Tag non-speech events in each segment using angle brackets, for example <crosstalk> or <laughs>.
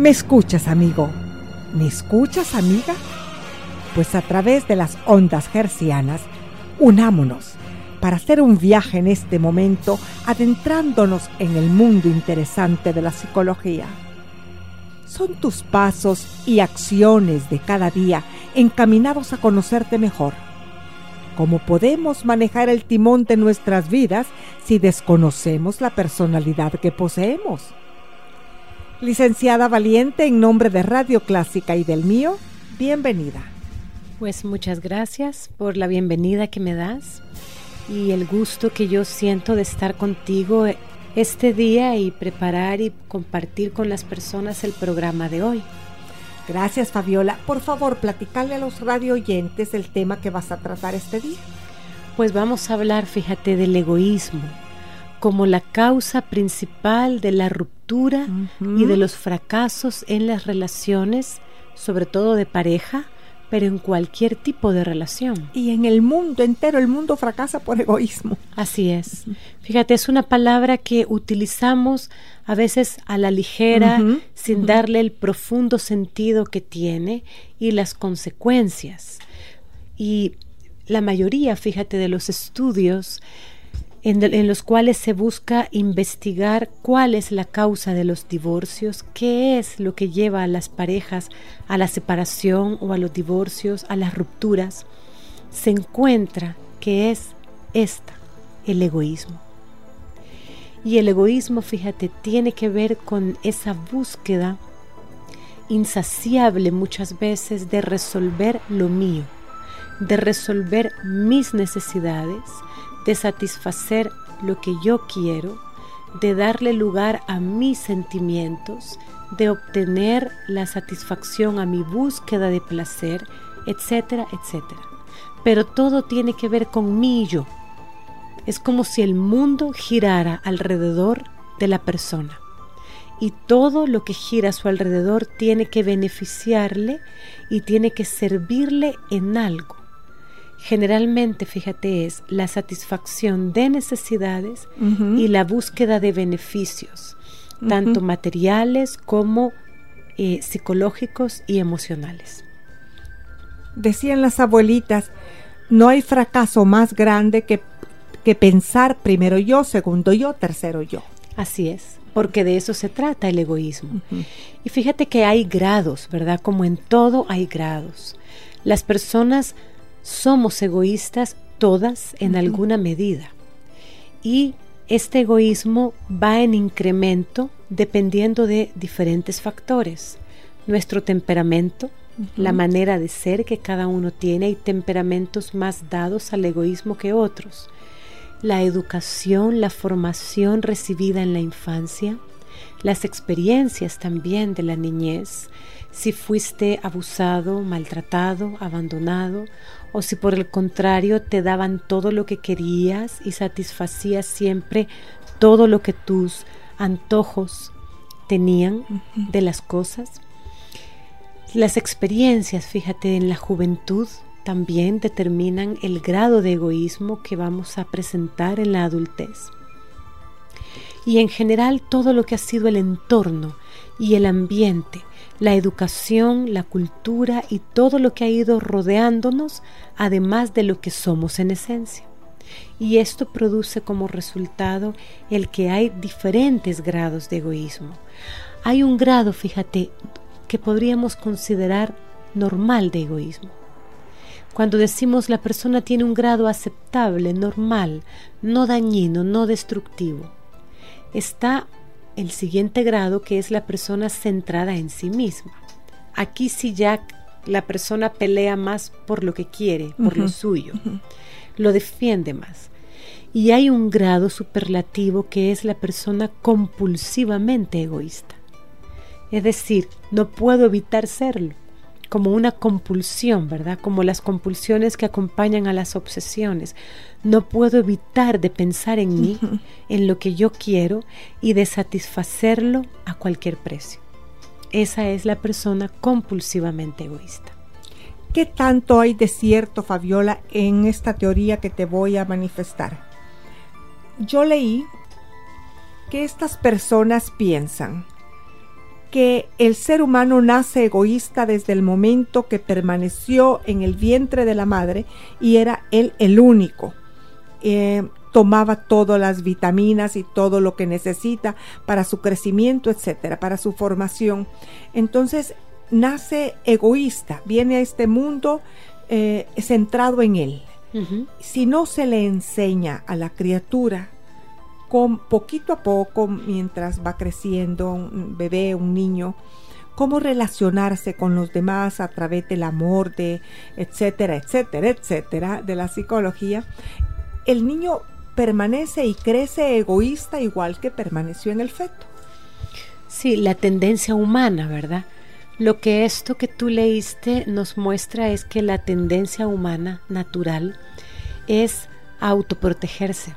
¿me escuchas amigo? ¿Me escuchas amiga? Pues a través de las ondas hercianas, unámonos para hacer un viaje en este momento adentrándonos en el mundo interesante de la psicología. Son tus pasos y acciones de cada día encaminados a conocerte mejor. ¿Cómo podemos manejar el timón de nuestras vidas si desconocemos la personalidad que poseemos? Licenciada Valiente, en nombre de Radio Clásica y del mío, bienvenida. Pues muchas gracias por la bienvenida que me das y el gusto que yo siento de estar contigo este día y preparar y compartir con las personas el programa de hoy. Gracias Fabiola. Por favor, platicarle a los radio oyentes el tema que vas a tratar este día. Pues vamos a hablar, fíjate, del egoísmo como la causa principal de la ruptura y de los fracasos en las relaciones, sobre todo de pareja, pero en cualquier tipo de relación. Y en el mundo entero, el mundo fracasa por egoísmo. Así es. Fíjate, es una palabra que utilizamos a veces a la ligera, sin darle el profundo sentido que tiene y las consecuencias. Y la mayoría, fíjate, de los estudios en, los cuales se busca investigar cuál es la causa de los divorcios, qué es lo que lleva a las parejas a la separación o a los divorcios, a las rupturas, se encuentra que es esta, el egoísmo. Y el egoísmo, fíjate, tiene que ver con esa búsqueda insaciable muchas veces de resolver lo mío, de resolver mis necesidades, de satisfacer lo que yo quiero, de darle lugar a mis sentimientos, de obtener la satisfacción a mi búsqueda de placer, etcétera, etcétera. Pero todo tiene que ver con mí y yo. Es como si el mundo girara alrededor de la persona. Y todo lo que gira a su alrededor tiene que beneficiarle y tiene que servirle en algo generalmente, fíjate, es la satisfacción de necesidades y la búsqueda de beneficios. tanto materiales como eh, psicológicos y emocionales. Decían las abuelitas, no hay fracaso más grande que, que pensar primero yo, segundo yo, tercero yo. Así es, porque de eso se trata el egoísmo. Y fíjate que hay grados, ¿verdad? Como en todo hay grados. Las personas somos egoístas todas en alguna medida. Y este egoísmo va en incremento dependiendo de diferentes factores. Nuestro temperamento, la manera de ser que cada uno tiene, hay temperamentos más dados al egoísmo que otros. La educación, la formación recibida en la infancia, las experiencias también de la niñez, si fuiste abusado, maltratado, abandonado, o si por el contrario te daban todo lo que querías y satisfacías siempre todo lo que tus antojos tenían de las cosas. Las experiencias, fíjate, en la juventud también determinan el grado de egoísmo que vamos a presentar en la adultez. Y en general todo lo que ha sido el entorno y el ambiente, la educación, la cultura y todo lo que ha ido rodeándonos, además de lo que somos en esencia. Y esto produce como resultado el que hay diferentes grados de egoísmo. Hay un grado, fíjate, que podríamos considerar normal de egoísmo. Cuando decimos la persona tiene un grado aceptable, normal, no dañino, no destructivo, está el siguiente grado que es la persona centrada en sí misma. Aquí sí ya la persona pelea más por lo que quiere, por lo suyo, lo defiende más. Y hay un grado superlativo que es la persona compulsivamente egoísta. Es decir, no puedo evitar serlo, como una compulsión, ¿verdad? Como las compulsiones que acompañan a las obsesiones. No puedo evitar de pensar en mí, en lo que yo quiero y de satisfacerlo a cualquier precio. Esa es la persona compulsivamente egoísta. ¿Qué tanto hay de cierto, Fabiola, en esta teoría que te voy a manifestar? Yo leí que estas personas piensan que el ser humano nace egoísta desde el momento que permaneció en el vientre de la madre y era él el único. Eh, tomaba todas las vitaminas y todo lo que necesita para su crecimiento, etcétera, para su formación. Entonces nace egoísta, viene a este mundo eh, centrado en él. Si no se le enseña a la criatura con poquito a poco, mientras va creciendo un bebé, un niño, cómo relacionarse con los demás a través del amor, de etcétera, etcétera, etcétera, de la psicología, el niño permanece y crece egoísta igual que permaneció en el feto. Sí, la tendencia humana, ¿verdad? Lo que esto que tú leíste nos muestra es que la tendencia humana natural es autoprotegerse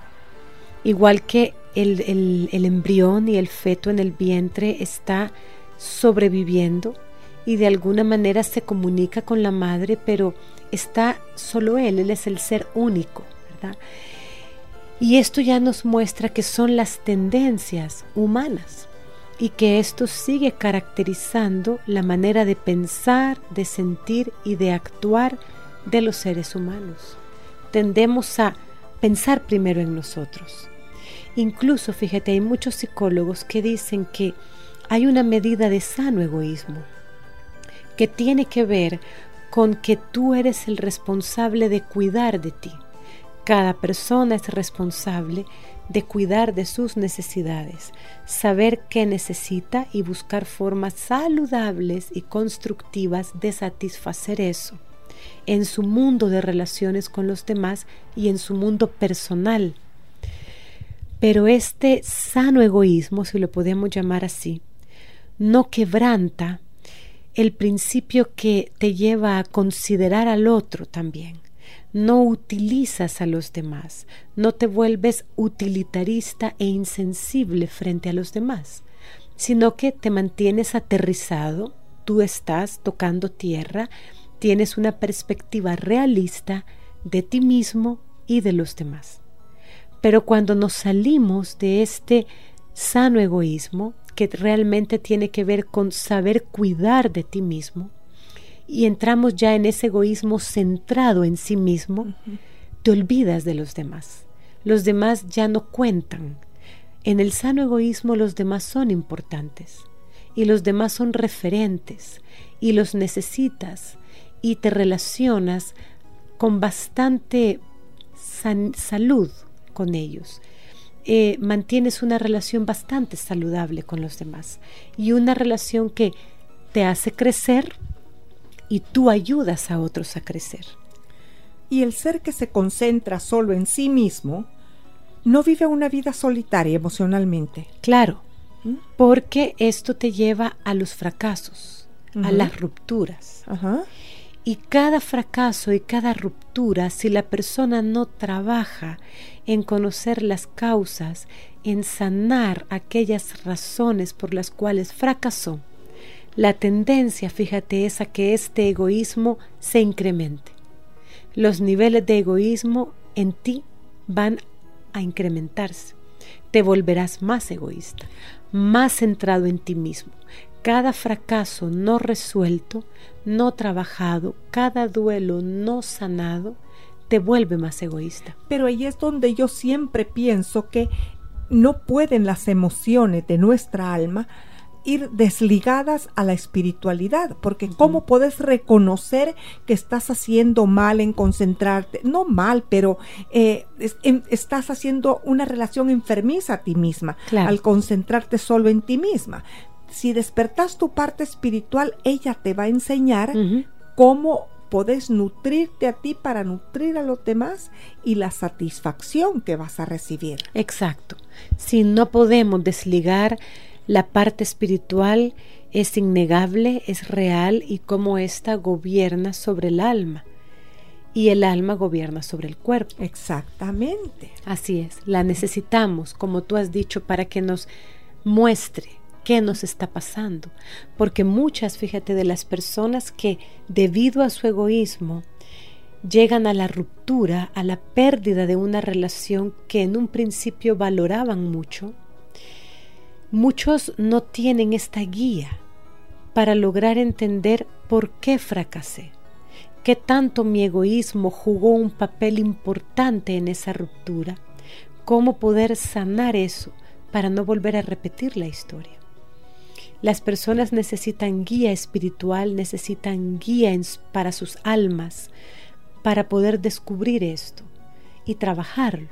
igual que el, embrión y el feto en el vientre está sobreviviendo y de alguna manera se comunica con la madre, pero está solo él, él es el ser único, ¿verdad? Y esto ya nos muestra que son las tendencias humanas y que esto sigue caracterizando la manera de pensar, de sentir y de actuar de los seres humanos. Tendemos a pensar primero en nosotros, Incluso, fíjate, hay muchos psicólogos que dicen que hay una medida de sano egoísmo que tiene que ver con que tú eres el responsable de cuidar de ti. Cada persona es responsable de cuidar de sus necesidades, saber qué necesita y buscar formas saludables y constructivas de satisfacer eso en su mundo de relaciones con los demás y en su mundo personal pero este sano egoísmo, si lo podemos llamar así, no quebranta el principio que te lleva a considerar al otro también. No utilizas a los demás, no te vuelves utilitarista e insensible frente a los demás, sino que te mantienes aterrizado, tú estás tocando tierra, tienes una perspectiva realista de ti mismo y de los demás. Pero cuando nos salimos de este sano egoísmo, que realmente tiene que ver con saber cuidar de ti mismo, y entramos ya en ese egoísmo centrado en sí mismo, te olvidas de los demás. Los demás ya no cuentan. En el sano egoísmo los demás son importantes y los demás son referentes y los necesitas y te relacionas con bastante salud con ellos. Eh, mantienes una relación bastante saludable con los demás y una relación que te hace crecer y tú ayudas a otros a crecer. Y el ser que se concentra solo en sí mismo no vive una vida solitaria emocionalmente. Claro, ¿Mm? porque esto te lleva a los fracasos, a las rupturas. Y cada fracaso y cada ruptura, si la persona no trabaja en conocer las causas, en sanar aquellas razones por las cuales fracasó, la tendencia, fíjate, es a que este egoísmo se incremente. Los niveles de egoísmo en ti van a incrementarse. Te volverás más egoísta, más centrado en ti mismo. Cada fracaso no resuelto, no trabajado, cada duelo no sanado, te vuelve más egoísta. Pero ahí es donde yo siempre pienso que no pueden las emociones de nuestra alma ir desligadas a la espiritualidad, porque ¿cómo puedes reconocer que estás haciendo mal en concentrarte? No mal, pero eh, estás haciendo una relación enfermiza a ti misma al concentrarte solo en ti misma. Si despertas tu parte espiritual, ella te va a enseñar cómo puedes nutrirte a ti para nutrir a los demás y la satisfacción que vas a recibir. Exacto. Si no podemos desligar la parte espiritual es innegable, es real y cómo ésta gobierna sobre el alma. Y el alma gobierna sobre el cuerpo. Exactamente. Así es, la necesitamos, como tú has dicho, para que nos muestre qué nos está pasando. Porque muchas, fíjate, de las personas que debido a su egoísmo llegan a la ruptura, a la pérdida de una relación que en un principio valoraban mucho, Muchos no tienen esta guía para lograr entender por qué fracasé, qué tanto mi egoísmo jugó un papel importante en esa ruptura, cómo poder sanar eso para no volver a repetir la historia. Las personas necesitan guía espiritual, necesitan guía para sus almas, para poder descubrir esto y trabajarlo.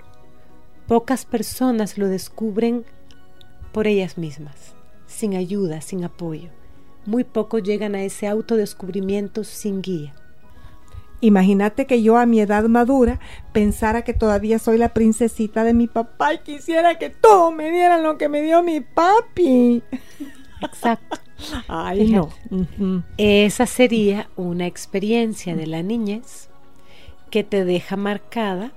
Pocas personas lo descubren por ellas mismas, sin ayuda, sin apoyo. Muy pocos llegan a ese autodescubrimiento sin guía. Imagínate que yo a mi edad madura pensara que todavía soy la princesita de mi papá y quisiera que todo me dieran lo que me dio mi papi. Exacto. Ay, no. Esa sería una experiencia de la niñez que te deja marcada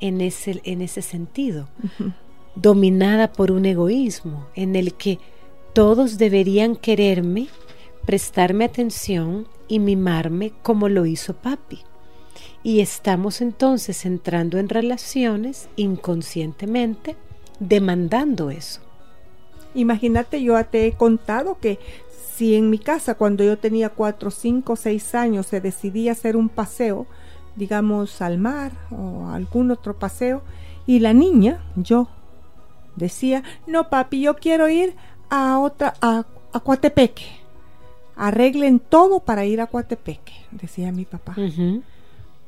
en ese, en ese sentido dominada por un egoísmo en el que todos deberían quererme, prestarme atención y mimarme como lo hizo papi. Y estamos entonces entrando en relaciones inconscientemente demandando eso. Imagínate, yo te he contado que si en mi casa cuando yo tenía cuatro, cinco, seis años se decidía hacer un paseo, digamos al mar o algún otro paseo, y la niña, yo, decía, no papi, yo quiero ir a otra, a, a Coatepeque. Arreglen todo para ir a Coatepeque, decía mi papá.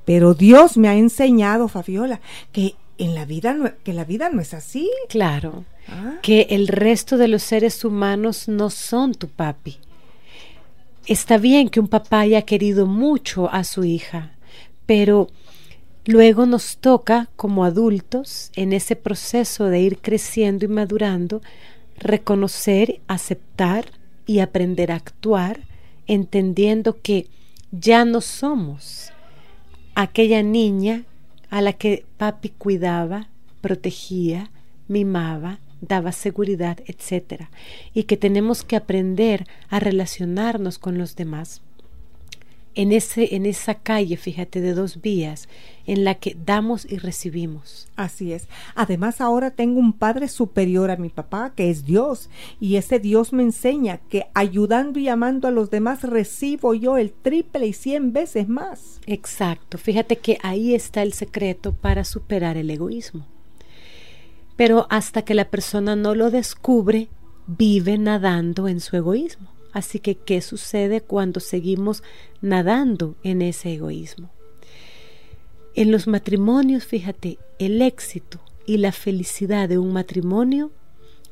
Pero Dios me ha enseñado, Fabiola, que en la vida no, que la vida no es así. Claro. Ah. Que el resto de los seres humanos no son tu papi. Está bien que un papá haya querido mucho a su hija, pero Luego nos toca, como adultos, en ese proceso de ir creciendo y madurando, reconocer, aceptar y aprender a actuar, entendiendo que ya no somos aquella niña a la que papi cuidaba, protegía, mimaba, daba seguridad, etc. Y que tenemos que aprender a relacionarnos con los demás. en, ese, en esa calle, fíjate, de dos vías, en la que damos y recibimos. Así es. Además, ahora tengo un Padre superior a mi papá, que es Dios, y ese Dios me enseña que ayudando y amando a los demás recibo yo el triple y cien veces más. Exacto. Fíjate que ahí está el secreto para superar el egoísmo. Pero hasta que la persona no lo descubre, vive nadando en su egoísmo. Así que, ¿qué sucede cuando seguimos nadando en ese egoísmo? En los matrimonios, fíjate, el éxito y la felicidad de un matrimonio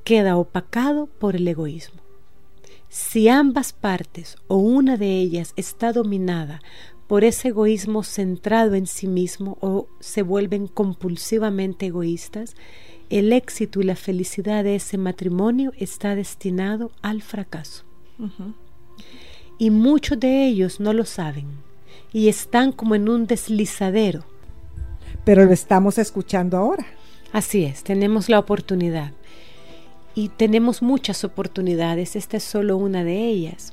queda opacado por el egoísmo. Si ambas partes o una de ellas está dominada por ese egoísmo centrado en sí mismo o se vuelven compulsivamente egoístas, el éxito y la felicidad de ese matrimonio está destinado al fracaso. Y muchos de ellos no lo saben y están como en un deslizadero. Pero lo estamos escuchando ahora. Así es, tenemos la oportunidad. Y tenemos muchas oportunidades, esta es solo una de ellas.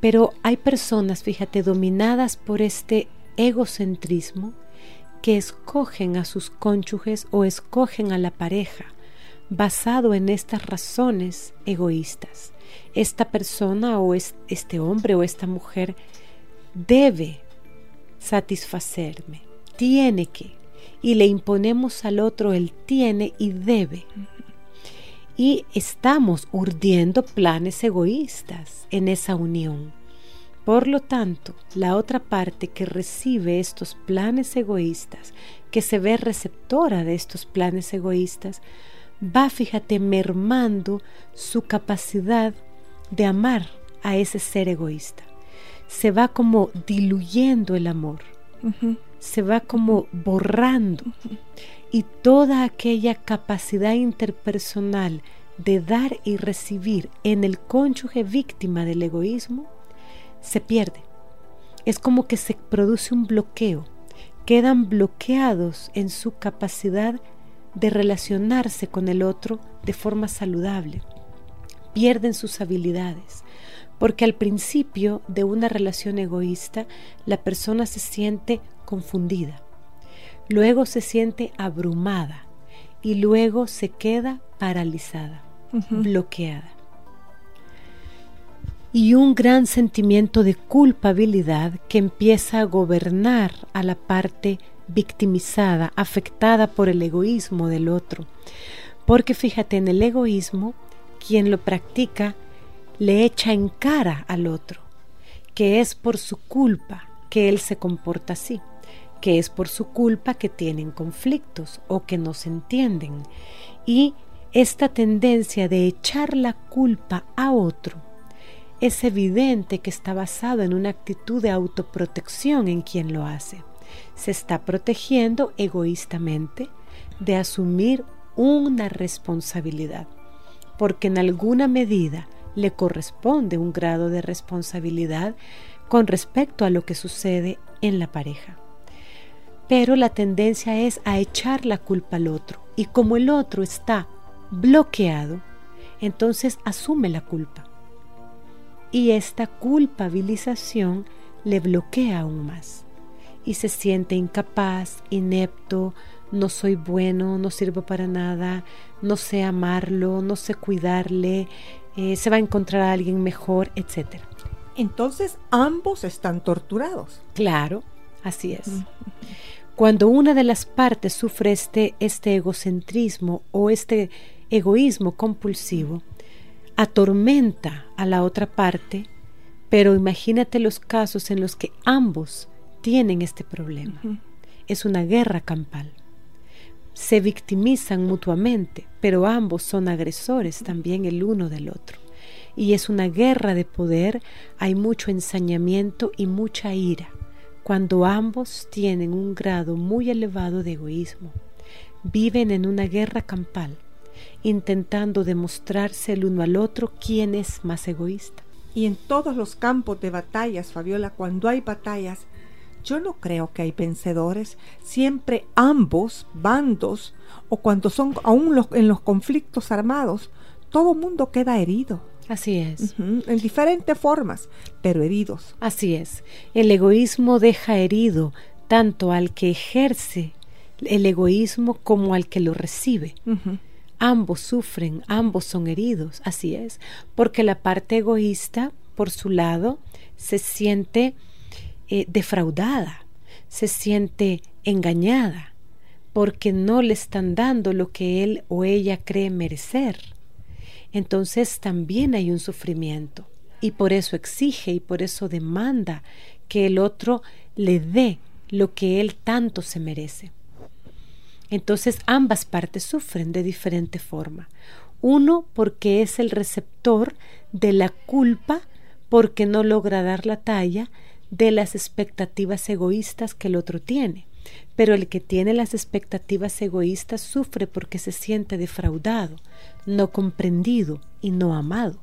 Pero hay personas, fíjate, dominadas por este egocentrismo que escogen a sus cónyuges o escogen a la pareja basado en estas razones egoístas esta persona o este hombre o esta mujer debe satisfacerme, tiene que, y le imponemos al otro el tiene y debe. Y estamos urdiendo planes egoístas en esa unión. Por lo tanto, la otra parte que recibe estos planes egoístas, que se ve receptora de estos planes egoístas, va, fíjate, mermando su capacidad de amar a ese ser egoísta. Se va como diluyendo el amor, se va como borrando. Y toda aquella capacidad interpersonal de dar y recibir en el cónyuge víctima del egoísmo se pierde. Es como que se produce un bloqueo, quedan bloqueados en su capacidad de relacionarse con el otro de forma saludable. Pierden sus habilidades, porque al principio de una relación egoísta la persona se siente confundida, luego se siente abrumada. Y luego se queda paralizada, bloqueada. Y un gran sentimiento de culpabilidad que empieza a gobernar a la parte victimizada, afectada por el egoísmo del otro. Porque fíjate, en el egoísmo quien lo practica le echa en cara al otro, que es por su culpa que él se comporta así, que es por su culpa que tienen conflictos o que no se entienden. Y esta tendencia de echar la culpa a otro es evidente que está basado en una actitud de autoprotección en quien lo hace. Se está protegiendo egoístamente de asumir una responsabilidad porque en alguna medida le corresponde un grado de responsabilidad con respecto a lo que sucede en la pareja. Pero la tendencia es a echar la culpa al otro y como el otro está bloqueado, entonces asume la culpa. Y esta culpabilización le bloquea aún más y se siente incapaz, inepto, no soy bueno, no sirvo para nada, no sé amarlo, no sé cuidarle, eh, se va a encontrar a alguien mejor, etc. Entonces ambos están torturados. Claro, así es. Cuando una de las partes sufre este, este egocentrismo o este egoísmo compulsivo, atormenta a la otra parte, pero imagínate los casos en los que ambos tienen este problema. Es una guerra campal se victimizan mutuamente, pero ambos son agresores también el uno del otro. Y es una guerra de poder, hay mucho ensañamiento y mucha ira, cuando ambos tienen un grado muy elevado de egoísmo. Viven en una guerra campal, intentando demostrarse el uno al otro quién es más egoísta. Y en todos los campos de batallas, Fabiola, cuando hay batallas, yo no creo que hay vencedores. Siempre ambos bandos, o cuando son aún los, en los conflictos armados, todo mundo queda herido. Así es. En diferentes formas, pero heridos. Así es. El egoísmo deja herido tanto al que ejerce el egoísmo como al que lo recibe. Ambos sufren, ambos son heridos, así es, porque la parte egoísta, por su lado, se siente eh, defraudada, se siente engañada, porque no le están dando lo que él o ella cree merecer. Entonces también hay un sufrimiento y por eso exige y por eso demanda que el otro le dé lo que él tanto se merece. Entonces ambas partes sufren de diferente forma. Uno porque es el receptor de la culpa porque no logra dar la talla de las expectativas egoístas que el otro tiene. Pero el que tiene las expectativas egoístas sufre porque se siente defraudado, no comprendido y no amado.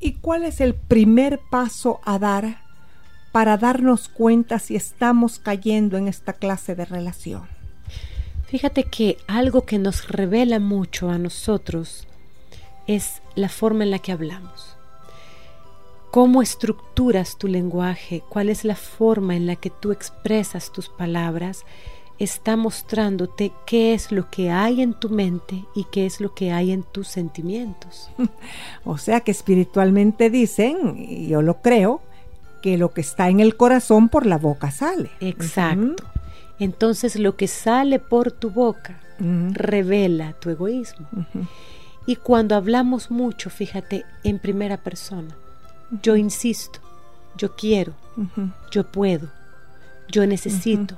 ¿Y cuál es el primer paso a dar para darnos cuenta si estamos cayendo en esta clase de relación? Fíjate que algo que nos revela mucho a nosotros es la forma en la que hablamos. ¿Cómo estructuras tu lenguaje? ¿Cuál es la forma en la que tú expresas tus palabras? Está mostrándote qué es lo que hay en tu mente y qué es lo que hay en tus sentimientos. <laughs> O sea que espiritualmente dicen, y yo lo creo, que lo que está en el corazón por la boca sale. Exacto. Entonces lo que sale por tu boca revela tu egoísmo. Y cuando hablamos mucho, fíjate, en primera persona, yo insisto, yo quiero, yo puedo, yo necesito.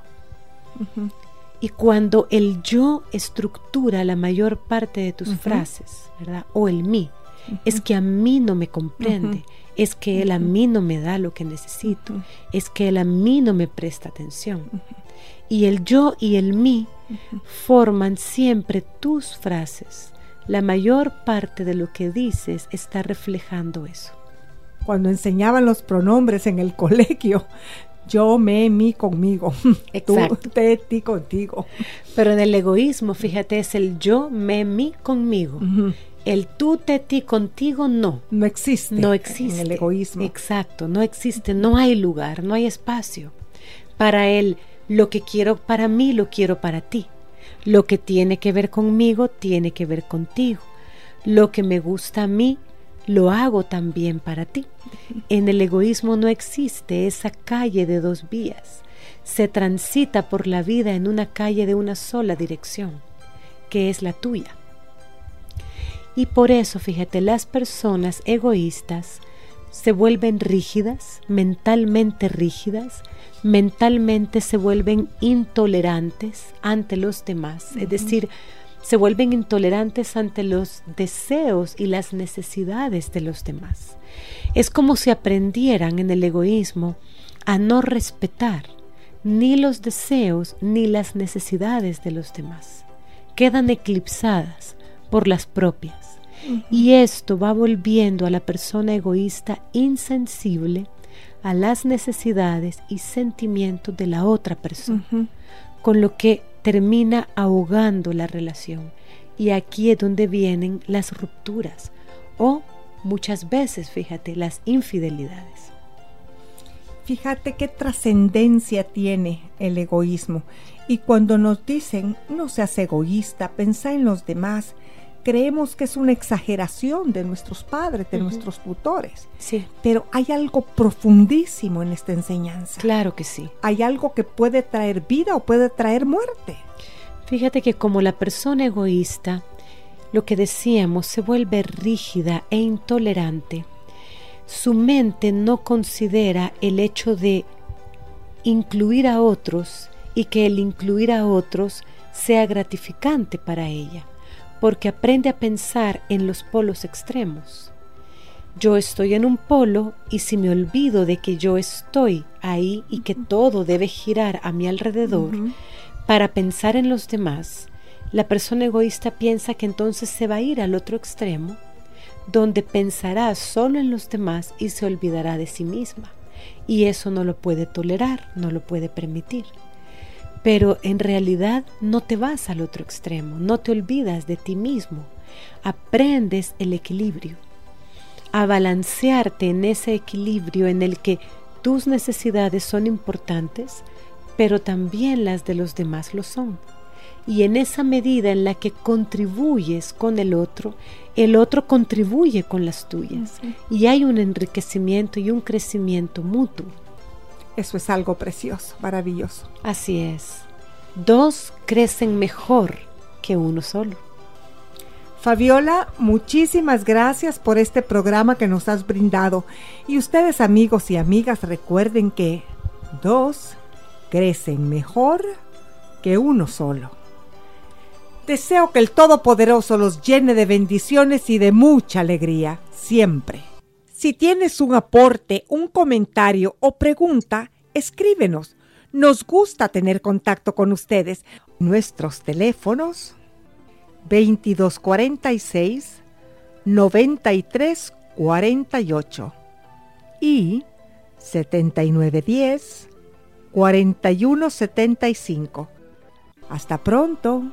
Y cuando el yo estructura la mayor parte de tus frases, ¿verdad? O el mí, es que a mí no me comprende, es que él a mí no me da lo que necesito, es que él a mí no me presta atención. Y el yo y el mí forman siempre tus frases. La mayor parte de lo que dices está reflejando eso cuando enseñaban los pronombres en el <laughs> colegio. Yo, me, mi, conmigo. <laughs> Exacto. Tú, te, ti, contigo. Pero en el egoísmo, fíjate, es el yo, me, mi, conmigo. El tú, te, ti, contigo, no. No existe. No existe. En el egoísmo. Exacto, no existe. No hay lugar, no hay espacio. Para él, lo que quiero para mí, lo quiero para ti. Lo que tiene que ver conmigo, tiene que ver contigo. Lo que me gusta a mí, lo hago también para ti. En el egoísmo no existe esa calle de dos vías. Se transita por la vida en una calle de una sola dirección, que es la tuya. Y por eso, fíjate, las personas egoístas se vuelven rígidas, mentalmente rígidas, mentalmente se vuelven intolerantes ante los demás, es decir, se vuelven intolerantes ante los deseos y las necesidades de los demás. Es como si aprendieran en el egoísmo a no respetar ni los deseos ni las necesidades de los demás. Quedan eclipsadas por las propias. Y esto va volviendo a la persona egoísta insensible a las necesidades y sentimientos de la otra persona, con lo que termina ahogando la relación. Y aquí es donde vienen las rupturas o muchas veces, fíjate, las infidelidades. Fíjate qué trascendencia tiene el egoísmo. Y cuando nos dicen, no seas egoísta, pensá en los demás, creemos que es una exageración de nuestros padres, de nuestros tutores. Sí. Pero hay algo profundísimo en esta enseñanza. Claro que sí. Hay algo que puede traer vida o puede traer muerte. Fíjate que como la persona egoísta, lo que decíamos, se vuelve rígida e intolerante, su mente no considera el hecho de incluir a otros y que el incluir a otros sea gratificante para ella porque aprende a pensar en los polos extremos. Yo estoy en un polo y si me olvido de que yo estoy ahí y que todo debe girar a mi alrededor para pensar en los demás, la persona egoísta piensa que entonces se va a ir al otro extremo, donde pensará solo en los demás y se olvidará de sí misma. Y eso no lo puede tolerar, no lo puede permitir pero en realidad no te vas al otro extremo, no te olvidas de ti mismo, aprendes el equilibrio. a balancearte en ese equilibrio en el que tus necesidades son importantes, pero también las de los demás lo son. Y en esa medida en la que contribuyes con el otro, el otro contribuye con las tuyas. Y hay un enriquecimiento y un crecimiento mutuo. Eso es algo precioso, maravilloso. Así es. Dos crecen mejor que uno solo. Fabiola, muchísimas gracias por este programa que nos has brindado. Y ustedes amigos y amigas recuerden que dos crecen mejor que uno solo. Deseo que el Todopoderoso los llene de bendiciones y de mucha alegría, siempre. Si tienes un aporte, un comentario o pregunta, escríbenos. Nos gusta tener contacto con ustedes. Nuestros teléfonos 2246 9348 y 7910 4175. Hasta pronto.